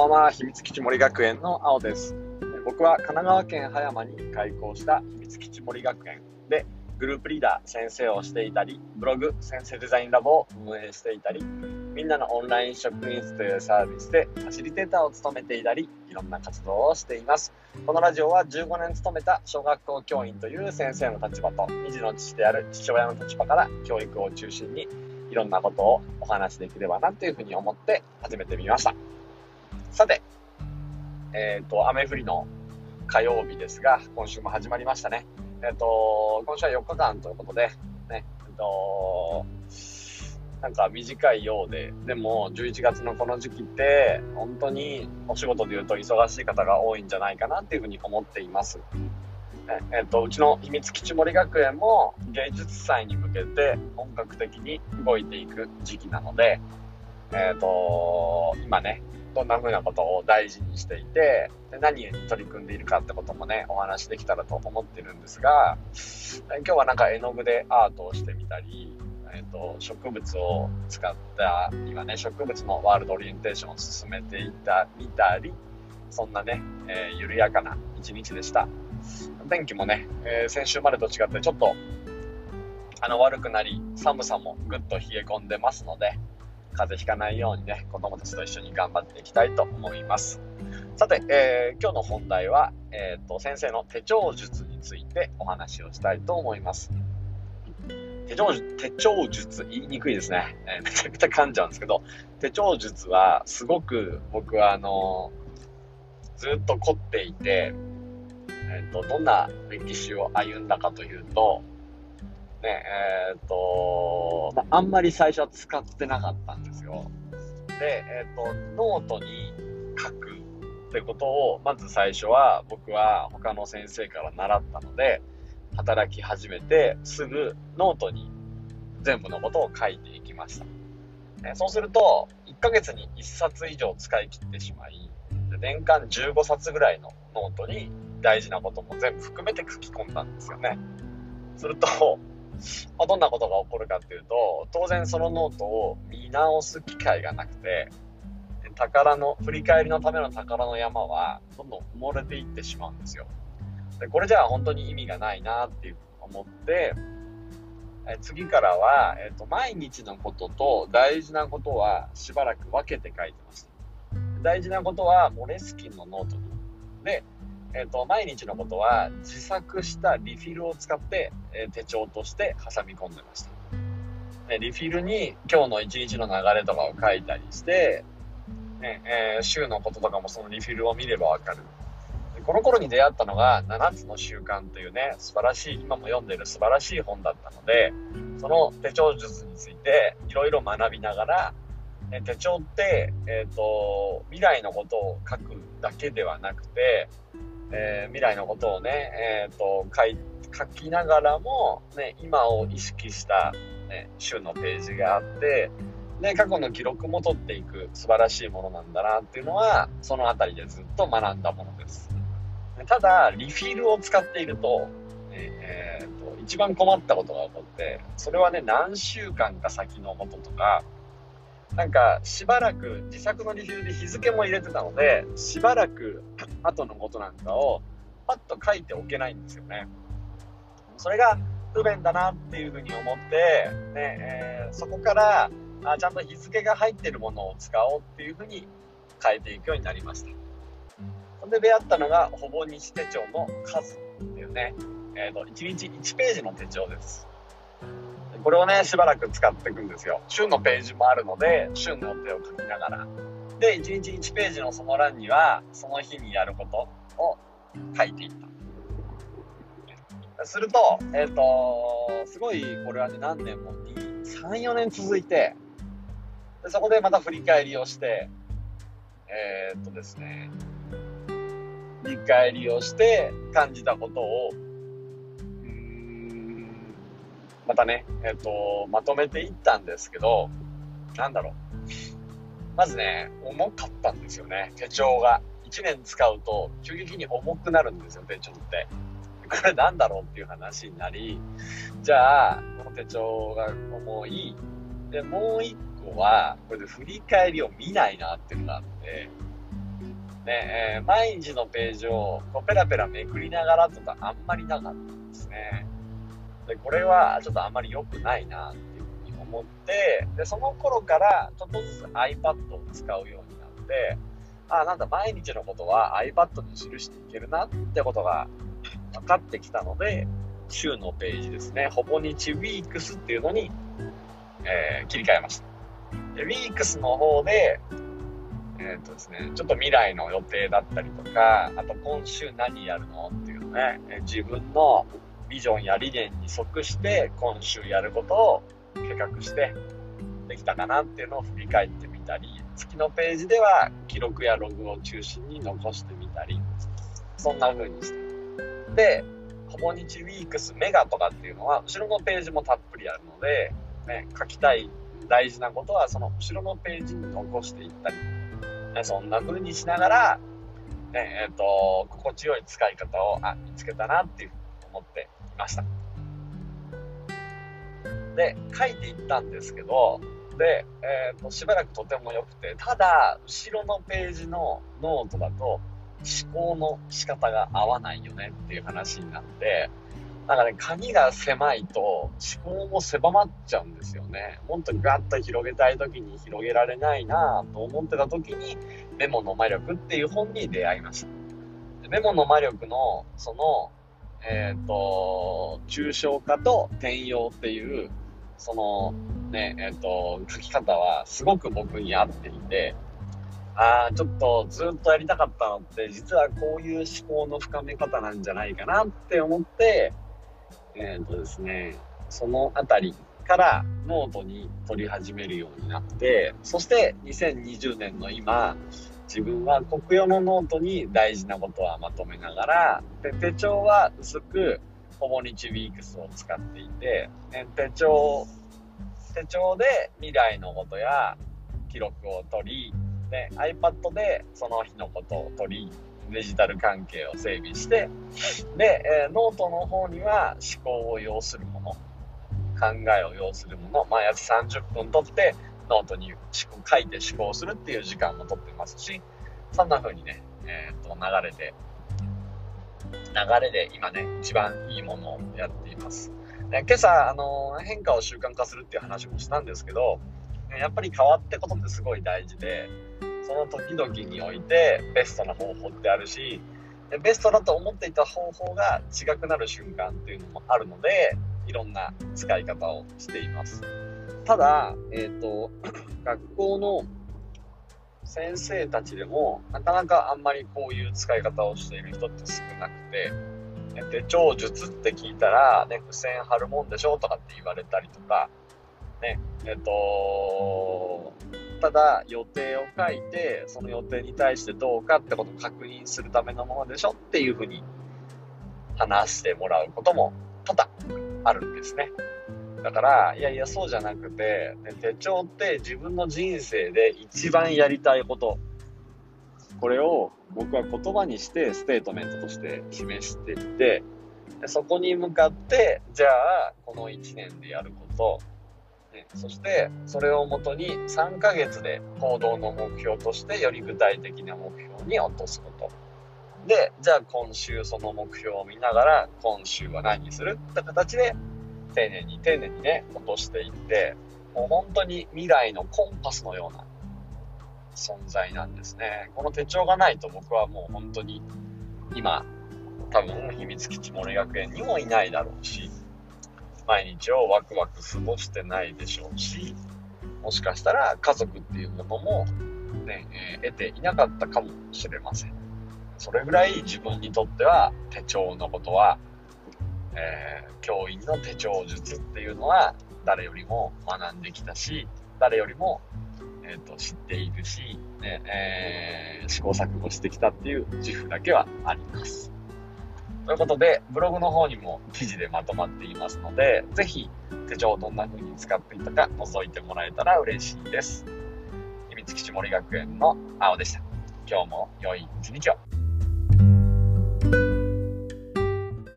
ばんは秘密基地森学園の青です僕は神奈川県葉山に開校した秘密基地森学園でグループリーダー先生をしていたりブログ先生デザインラボを運営していたりみんなのオンライン職員室というサービスでファシリテーターを務めていたりいろんな活動をしていますこのラジオは15年勤めた小学校教員という先生の立場と2児の父である父親の立場から教育を中心にいろんなことをお話しできればなというふうに思って始めてみました。さて、えっ、ー、と、雨降りの火曜日ですが、今週も始まりましたね。えっ、ー、と、今週は4日間ということで、ね、えっ、ー、と、なんか短いようで、でも11月のこの時期って、本当にお仕事で言うと忙しい方が多いんじゃないかなっていうふうに思っています。えっと、うちの秘密基地森学園も芸術祭に向けて本格的に動いていく時期なので、えっと、今ね、どんな風なことを大事にしていてで何に取り組んでいるかってこともねお話できたらと思ってるんですが今日はなんか絵の具でアートをしてみたり、えーと、植物を使った今ね植物のワールドオリエンテーションを進めていたみたりそんなね、えー、緩やかな一日でした。天気もね、えー、先週までと違ってちょっとあの悪くなり寒さもぐっと冷え込んでますので風邪ひかないようにね子供たちと一緒に頑張っていきたいと思います。さて、えー、今日の本題は、えーと、先生の手帳術についてお話をしたいと思います。手帳手帳術言いにくいですね、えー、めちゃくちゃ噛んじゃうんですけど手帳術はすごく僕はあのずっと凝っていてえーと、どんな歴史を歩んだかというと、ねえーとまあ、あんまり最初は使ってなかったんですよ。で、えーと、ノートに書くってことをまず最初は僕は他の先生から習ったので働き始めてすぐノートに全部のことを書いていきました。えそうすると1ヶ月に1冊以上使い切ってしまい年間15冊ぐらいのノートに大事なことも全部含めて書き込んだんですよね。すると、まあ、どんなことが起こるかっていうと、当然そのノートを見直す機会がなくて、宝の、振り返りのための宝の山は、どんどん埋もれていってしまうんですよ。で、これじゃあ本当に意味がないなっていう思って、え次からは、えっ、ー、と、毎日のことと大事なことはしばらく分けて書いてました。大事なことはモレスキンのノートに。で、え、ー、と、毎日のことは自作したリフィルを使って、えー、手帳として挟み込んでました。でリフィルに今日の一日の流れとかを書いたりして、ねえー、週のこととかもそのリフィルを見ればわかる。この頃に出会ったのが7つの習慣というね、素晴らしい、今も読んでる素晴らしい本だったので、その手帳術についていろいろ学びながら、手帳って、え、ー、と、未来のことを書くだけではなくて、えー、未来のことをね、え、ー、と書い、書きながらも、ね、今を意識した、ね、週のページがあって、で、過去の記録も取っていく素晴らしいものなんだなっていうのは、そのあたりでずっと学んだものです。ただ、リフィールを使っていると、えーと、と一番困ったことが起こって、それはね、何週間か先のこととか、なんかしばらく自作のリフィルで日付も入れてたのでしばらく後のことなんかをパッと書いておけないんですよね。それが不便だなっていうふうに思って、ねえー、そこからあちゃんと日付が入ってるものを使おうっていうふうに変えていくようになりました。そんで出会ったのがほぼ日手帳の数っていうね、えー、と1日1ページの手帳です。これをね、しばらく使っていくんですよ。週のページもあるので、週の予定を書きながら。で、1日1ページのその欄には、その日にやることを書いていった。すると、えっ、ー、と、すごい、これはね、何年も、3、4年続いて、でそこでまた振り返りをして、えー、っとですね、振り返りをして感じたことをまたね、えっ、と、まとめていったんですけど、なんだろう。まずね、重かったんですよね、手帳が。1年使うと急激に重くなるんですよ、手帳って。これなんだろうっていう話になり、じゃあ、この手帳が重い。で、もう一個は、これで振り返りを見ないなっていうのがあって、ね、えー、毎日のページをこうペラペラめくりながらとかあんまりなかったんですね。で、これはちょっとあまり良くないなっていうふうに思って、で、その頃からちょっとずつ iPad を使うようになって、あ、なんだ、毎日のことは iPad に記していけるなってことが分かってきたので、週のページですね、ほぼ日 Weeks っていうのに、えー、切り替えました。で、Weeks の方で、えっ、とですね、ちょっと未来の予定だったりとか、あと今週何やるのっていうのね、自分のビジョンや理念に即して今週やることを計画してできたかなっていうのを振り返ってみたり、月のページでは記録やログを中心に残してみたり、そんな風にして。で、ほぼ日ウィークスメガとかっていうのは、後ろのページもたっぷりあるので、ね、書きたい大事なことはその後ろのページに残していったり、ね、そんな風にしながら、ね、え、ー、と、心地よい使い方を、あ、見つけたなっていう思ってました。で、書いていったんですけど、で、えーと、しばらくとても良くて、ただ、後ろのページのノートだと、思考の仕方が合わないよねっていう話になって、なんかね、鍵が狭いと思考も狭まっちゃうんですよね。本当にガッと広げたい時に広げられないなと思ってた時に、メモの魔力っていう本に出会いました。メモの魔力の、その、えっ、ー、と、抽象化と転用っていう、その、ね、えっ、ー、と、書き方はすごく僕に合っていて、ああ、ちょっとずっとやりたかったのって、実はこういう思考の深め方なんじゃないかなって思って、えっ、ー、とですね、そのあたりからノートに取り始めるようになって、そして2020年の今、自分はコクヨのノートに大事なことはまとめながら、で手帳は薄くほぼ日 weeks を使っていて、ね、手帳、手帳で未来のことや記録を取り、ね、iPad でその日のことを取り、デジタル関係を整備して、で、え、ノートの方には思考を要するもの、考えを要するもの、毎朝30分取って、ノートに書いて思考するっていう時間も取ってますし、そんな風にね、えっ、ー、と、流れで、流れで今ね、一番いいものをやっています。で今朝、あの変化を習慣化するっていう話もしたんですけど、やっぱり変わってことってすごい大事で、その時々においてベストな方法ってあるし、ベストだと思っていた方法が違くなる瞬間っていうのもあるので、いろんな使い方をしています。ただ、えっ、ー、と、学校の先生たちでも、なかなかあんまりこういう使い方をしている人って少なくて、手帳術って聞いたら、ね、付箋貼るもんでしょとかって言われたりとか、ね、えっ、ー、と、ただ予定を書いて、その予定に対してどうかってことを確認するためのものでしょっていうふうに話してもらうことも多々あるんですね。だから、いやいや、そうじゃなくて、手帳って自分の人生で一番やりたいこと、これを僕は言葉にしてステートメントとして示していってでそこに向かってじゃあこの1年でやること、ね、そしてそれをもとに3ヶ月で行動の目標としてより具体的な目標に落とすこと。でじゃあ今週その目標を見ながら今週は何にするって形で丁寧に丁寧にね、落としていって、もう本当に未来のコンパスのような存在なんですね。この手帳がないと僕はもう本当に今、多分秘密基地森学園にもいないだろうし、毎日をワクワク過ごしてないでしょうし、もしかしたら家族っていうものもね、えー、得ていなかったかもしれません。それぐらい自分にとっては手帳のことはえー、教員の手帳術っていうのは誰よりも学んできたし、誰よりも、えーと、知っているし、ねえー、試行錯誤してきたっていう自負だけはあります。ということで、ブログの方にも記事でまとまっていますので、ぜひ手帳をどんな風に使っていたか覗いてもらえたら嬉しいです。秘密基地森学園の青でした。今日も良い一日を。